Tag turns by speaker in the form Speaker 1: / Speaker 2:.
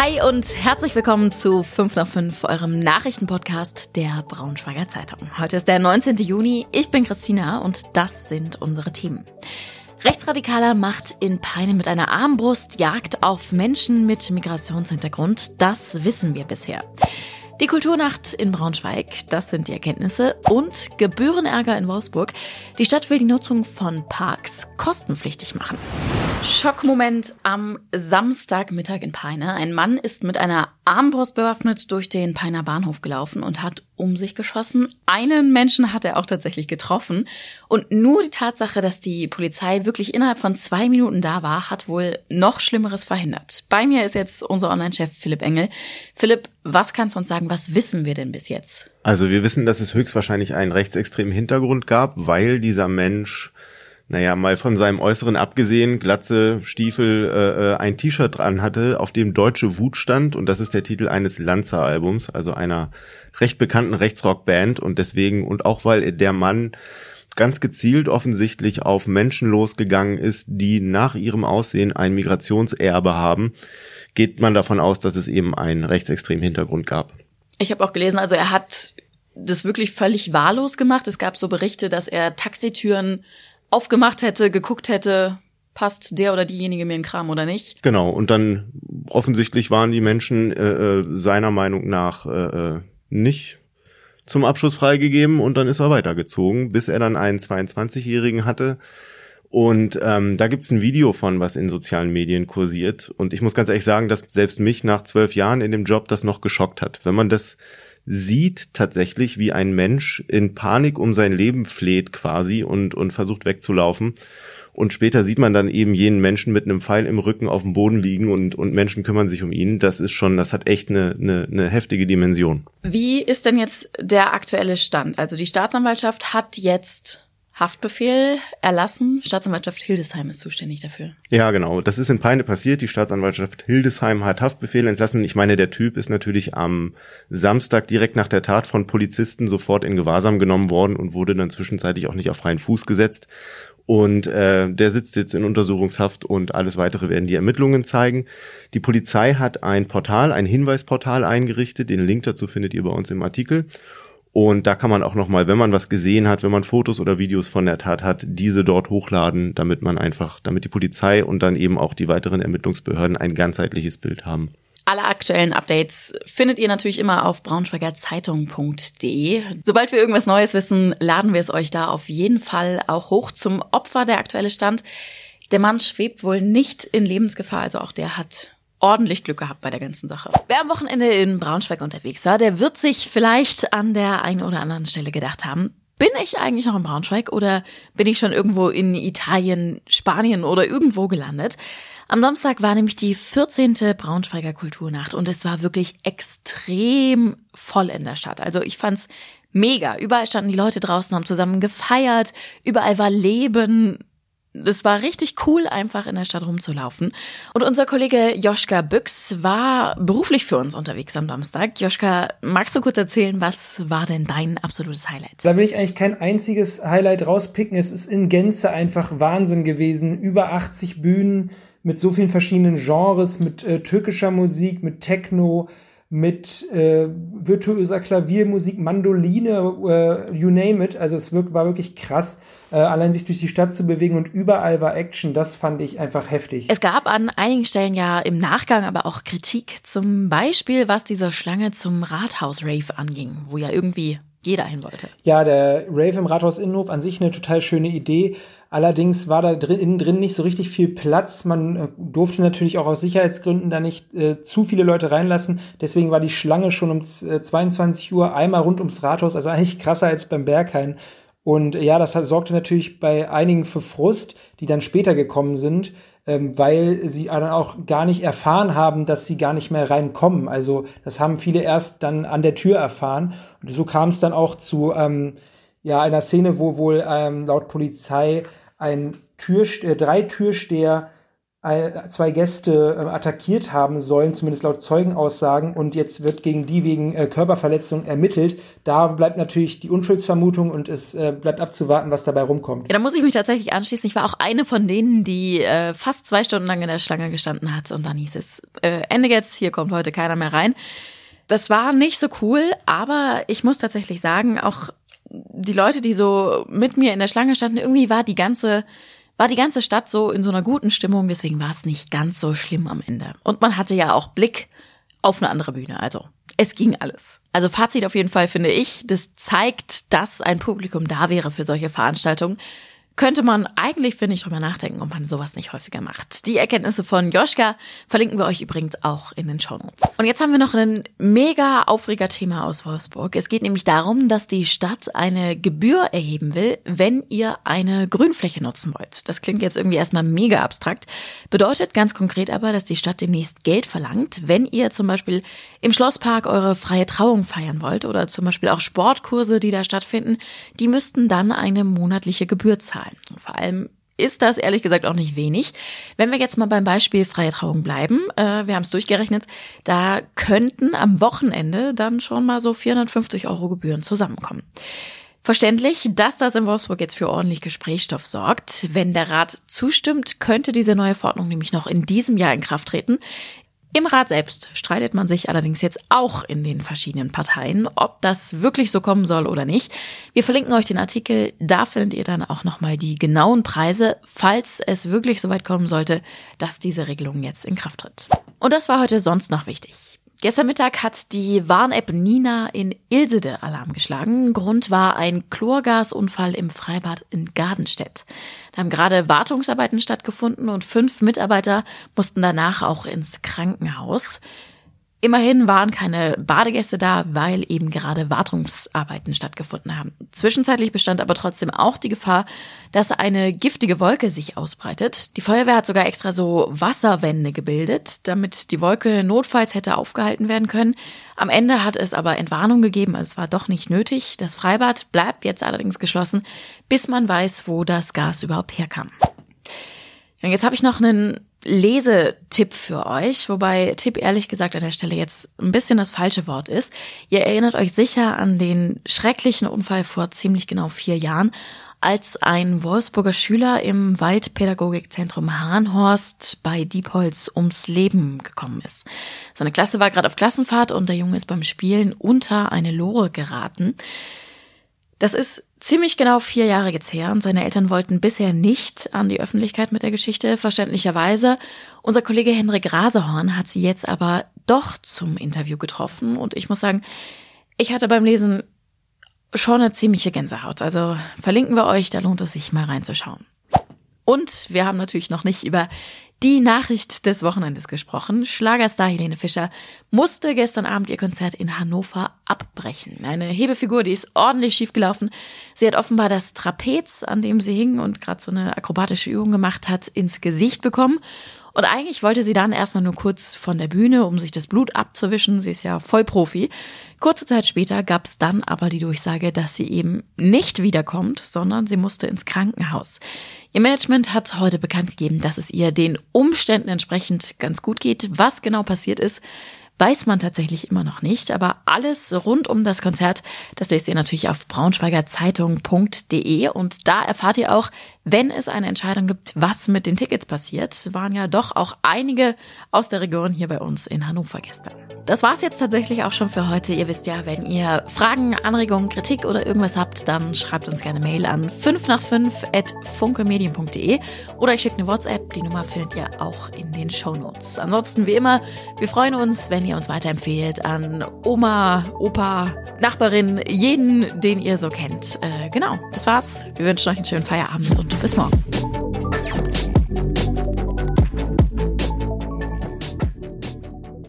Speaker 1: Hi und herzlich willkommen zu 5 nach 5, eurem Nachrichtenpodcast der Braunschweiger Zeitung. Heute ist der 19. Juni. Ich bin Christina und das sind unsere Themen. Rechtsradikaler Macht in Peine mit einer Armbrust jagt auf Menschen mit Migrationshintergrund. Das wissen wir bisher. Die Kulturnacht in Braunschweig, das sind die Erkenntnisse. Und Gebührenärger in Wolfsburg. Die Stadt will die Nutzung von Parks kostenpflichtig machen. Schockmoment am Samstagmittag in Peine. Ein Mann ist mit einer Armbrust bewaffnet durch den Peiner Bahnhof gelaufen und hat um sich geschossen. Einen Menschen hat er auch tatsächlich getroffen. Und nur die Tatsache, dass die Polizei wirklich innerhalb von zwei Minuten da war, hat wohl noch Schlimmeres verhindert. Bei mir ist jetzt unser Online-Chef Philipp Engel. Philipp, was kannst du uns sagen? Was wissen wir denn bis jetzt?
Speaker 2: Also wir wissen, dass es höchstwahrscheinlich einen rechtsextremen Hintergrund gab, weil dieser Mensch naja, mal von seinem Äußeren abgesehen, Glatze, Stiefel, äh, äh, ein T-Shirt dran hatte, auf dem Deutsche Wut stand und das ist der Titel eines Lanza-Albums, also einer recht bekannten Rechtsrock-Band und deswegen und auch weil der Mann ganz gezielt offensichtlich auf Menschen losgegangen ist, die nach ihrem Aussehen ein Migrationserbe haben, geht man davon aus, dass es eben einen rechtsextremen Hintergrund gab.
Speaker 1: Ich habe auch gelesen, also er hat das wirklich völlig wahllos gemacht. Es gab so Berichte, dass er Taxitüren aufgemacht hätte, geguckt hätte, passt der oder diejenige mir in Kram oder nicht.
Speaker 2: Genau, und dann offensichtlich waren die Menschen äh, äh seiner Meinung nach äh, äh, nicht zum Abschluss freigegeben und dann ist er weitergezogen, bis er dann einen 22-Jährigen hatte. Und ähm, da gibt's ein Video von, was in sozialen Medien kursiert. Und ich muss ganz ehrlich sagen, dass selbst mich nach zwölf Jahren in dem Job das noch geschockt hat. Wenn man das sieht tatsächlich, wie ein Mensch in Panik um sein Leben fleht quasi und, und versucht wegzulaufen. Und später sieht man dann eben jenen Menschen mit einem Pfeil im Rücken auf dem Boden liegen und, und Menschen kümmern sich um ihn. Das ist schon, das hat echt eine, eine, eine heftige Dimension.
Speaker 1: Wie ist denn jetzt der aktuelle Stand? Also die Staatsanwaltschaft hat jetzt Haftbefehl erlassen. Staatsanwaltschaft Hildesheim ist zuständig dafür.
Speaker 2: Ja, genau. Das ist in Peine passiert. Die Staatsanwaltschaft Hildesheim hat Haftbefehl entlassen. Ich meine, der Typ ist natürlich am Samstag direkt nach der Tat von Polizisten sofort in Gewahrsam genommen worden und wurde dann zwischenzeitlich auch nicht auf freien Fuß gesetzt. Und äh, der sitzt jetzt in Untersuchungshaft und alles weitere werden die Ermittlungen zeigen. Die Polizei hat ein Portal, ein Hinweisportal eingerichtet. Den Link dazu findet ihr bei uns im Artikel. Und da kann man auch nochmal, wenn man was gesehen hat, wenn man Fotos oder Videos von der Tat hat, diese dort hochladen, damit man einfach, damit die Polizei und dann eben auch die weiteren Ermittlungsbehörden ein ganzheitliches Bild haben.
Speaker 1: Alle aktuellen Updates findet ihr natürlich immer auf braunschweigerzeitung.de. Sobald wir irgendwas Neues wissen, laden wir es euch da auf jeden Fall auch hoch zum Opfer der aktuelle Stand. Der Mann schwebt wohl nicht in Lebensgefahr, also auch der hat ordentlich Glück gehabt bei der ganzen Sache. Wer am Wochenende in Braunschweig unterwegs war, der wird sich vielleicht an der einen oder anderen Stelle gedacht haben, bin ich eigentlich noch in Braunschweig oder bin ich schon irgendwo in Italien, Spanien oder irgendwo gelandet? Am Samstag war nämlich die 14. Braunschweiger Kulturnacht und es war wirklich extrem voll in der Stadt. Also ich fand's mega. Überall standen die Leute draußen, haben zusammen gefeiert, überall war Leben, es war richtig cool, einfach in der Stadt rumzulaufen. Und unser Kollege Joschka Büchs war beruflich für uns unterwegs am Samstag. Joschka, magst du kurz erzählen, was war denn dein absolutes Highlight?
Speaker 3: Da will ich eigentlich kein einziges Highlight rauspicken. Es ist in Gänze einfach Wahnsinn gewesen. Über 80 Bühnen mit so vielen verschiedenen Genres, mit äh, türkischer Musik, mit Techno, mit äh, virtuoser Klaviermusik, Mandoline, äh, you name it. Also es war wirklich krass, äh, allein sich durch die Stadt zu bewegen und überall war Action. Das fand ich einfach heftig.
Speaker 1: Es gab an einigen Stellen ja im Nachgang aber auch Kritik, zum Beispiel was diese Schlange zum Rathaus-Rave anging, wo ja irgendwie jeder hin wollte.
Speaker 3: Ja, der Rave im Rathaus Innenhof an sich eine total schöne Idee. Allerdings war da drin, innen drin nicht so richtig viel Platz. Man äh, durfte natürlich auch aus Sicherheitsgründen da nicht äh, zu viele Leute reinlassen. Deswegen war die Schlange schon um äh, 22 Uhr einmal rund ums Rathaus, also eigentlich krasser als beim Berghain. Und ja, das sorgte natürlich bei einigen für Frust, die dann später gekommen sind, ähm, weil sie dann auch gar nicht erfahren haben, dass sie gar nicht mehr reinkommen. Also das haben viele erst dann an der Tür erfahren. Und so kam es dann auch zu ähm, ja, einer Szene, wo wohl ähm, laut Polizei ein Tür, äh, drei Türsteher zwei Gäste äh, attackiert haben sollen, zumindest laut Zeugenaussagen, und jetzt wird gegen die wegen äh, Körperverletzung ermittelt. Da bleibt natürlich die Unschuldsvermutung und es äh, bleibt abzuwarten, was dabei rumkommt.
Speaker 1: Ja, da muss ich mich tatsächlich anschließen. Ich war auch eine von denen, die äh, fast zwei Stunden lang in der Schlange gestanden hat und dann hieß es, äh, Ende jetzt, hier kommt heute keiner mehr rein. Das war nicht so cool, aber ich muss tatsächlich sagen, auch die Leute, die so mit mir in der Schlange standen, irgendwie war die ganze war die ganze Stadt so in so einer guten Stimmung, deswegen war es nicht ganz so schlimm am Ende. Und man hatte ja auch Blick auf eine andere Bühne, also es ging alles. Also Fazit auf jeden Fall finde ich, das zeigt, dass ein Publikum da wäre für solche Veranstaltungen könnte man eigentlich, finde ich, drüber nachdenken, ob man sowas nicht häufiger macht. Die Erkenntnisse von Joschka verlinken wir euch übrigens auch in den Shownotes. Und jetzt haben wir noch ein mega aufreger Thema aus Wolfsburg. Es geht nämlich darum, dass die Stadt eine Gebühr erheben will, wenn ihr eine Grünfläche nutzen wollt. Das klingt jetzt irgendwie erstmal mega abstrakt, bedeutet ganz konkret aber, dass die Stadt demnächst Geld verlangt, wenn ihr zum Beispiel im Schlosspark eure freie Trauung feiern wollt oder zum Beispiel auch Sportkurse, die da stattfinden, die müssten dann eine monatliche Gebühr zahlen zahlen. Vor allem ist das ehrlich gesagt auch nicht wenig. Wenn wir jetzt mal beim Beispiel freie Trauung bleiben, äh, wir haben es durchgerechnet, da könnten am Wochenende dann schon mal so 450 Euro Gebühren zusammenkommen. Verständlich, dass das in Wolfsburg jetzt für ordentlich Gesprächsstoff sorgt. Wenn der Rat zustimmt, könnte diese neue Verordnung nämlich noch in diesem Jahr in Kraft treten. Im Rat selbst streitet man sich allerdings jetzt auch in den verschiedenen Parteien, ob das wirklich so kommen soll oder nicht. Wir verlinken euch den Artikel, da findet ihr dann auch nochmal die genauen Preise, falls es wirklich so weit kommen sollte, dass diese Regelung jetzt in Kraft tritt. Und das war heute sonst noch wichtig. Gestern Mittag hat die Warn-App Nina in Ilsede Alarm geschlagen. Grund war ein Chlorgasunfall im Freibad in Gardenstedt. Da haben gerade Wartungsarbeiten stattgefunden und fünf Mitarbeiter mussten danach auch ins Krankenhaus. Immerhin waren keine Badegäste da, weil eben gerade Wartungsarbeiten stattgefunden haben. Zwischenzeitlich bestand aber trotzdem auch die Gefahr, dass eine giftige Wolke sich ausbreitet. Die Feuerwehr hat sogar extra so Wasserwände gebildet, damit die Wolke notfalls hätte aufgehalten werden können. Am Ende hat es aber Entwarnung gegeben, also es war doch nicht nötig. Das Freibad bleibt jetzt allerdings geschlossen, bis man weiß, wo das Gas überhaupt herkam. Ja, jetzt habe ich noch einen Lesetipp für euch, wobei Tipp ehrlich gesagt an der Stelle jetzt ein bisschen das falsche Wort ist. Ihr erinnert euch sicher an den schrecklichen Unfall vor ziemlich genau vier Jahren, als ein Wolfsburger Schüler im Waldpädagogikzentrum Hahnhorst bei Diepholz ums Leben gekommen ist. Seine Klasse war gerade auf Klassenfahrt und der Junge ist beim Spielen unter eine Lore geraten. Das ist ziemlich genau vier Jahre jetzt her und seine Eltern wollten bisher nicht an die Öffentlichkeit mit der Geschichte, verständlicherweise. Unser Kollege Henrik Rasehorn hat sie jetzt aber doch zum Interview getroffen und ich muss sagen, ich hatte beim Lesen schon eine ziemliche Gänsehaut. Also verlinken wir euch, da lohnt es sich mal reinzuschauen. Und wir haben natürlich noch nicht über die Nachricht des Wochenendes gesprochen. Schlagerstar Helene Fischer musste gestern Abend ihr Konzert in Hannover abbrechen. Eine Hebefigur, die ist ordentlich schiefgelaufen. Sie hat offenbar das Trapez, an dem sie hing und gerade so eine akrobatische Übung gemacht hat, ins Gesicht bekommen. Und eigentlich wollte sie dann erstmal nur kurz von der Bühne, um sich das Blut abzuwischen. Sie ist ja Vollprofi. Kurze Zeit später gab es dann aber die Durchsage, dass sie eben nicht wiederkommt, sondern sie musste ins Krankenhaus. Ihr Management hat heute bekannt gegeben, dass es ihr den Umständen entsprechend ganz gut geht. Was genau passiert ist, weiß man tatsächlich immer noch nicht. Aber alles rund um das Konzert, das lest ihr natürlich auf braunschweigerzeitung.de und da erfahrt ihr auch, wenn es eine Entscheidung gibt, was mit den Tickets passiert. Waren ja doch auch einige aus der Region hier bei uns in Hannover gestern. Das war's jetzt tatsächlich auch schon für heute. Ihr wisst ja, wenn ihr Fragen, Anregungen, Kritik oder irgendwas habt, dann schreibt uns gerne Mail an 5 nach 5 at funkemedien.de oder ich schicke eine WhatsApp. Die Nummer findet ihr auch in den Show Notes. Ansonsten wie immer, wir freuen uns, wenn ihr uns weiterempfehlt an Oma, Opa, Nachbarin, jeden, den ihr so kennt. Äh, genau, das war's. Wir wünschen euch einen schönen Feierabend und bis morgen.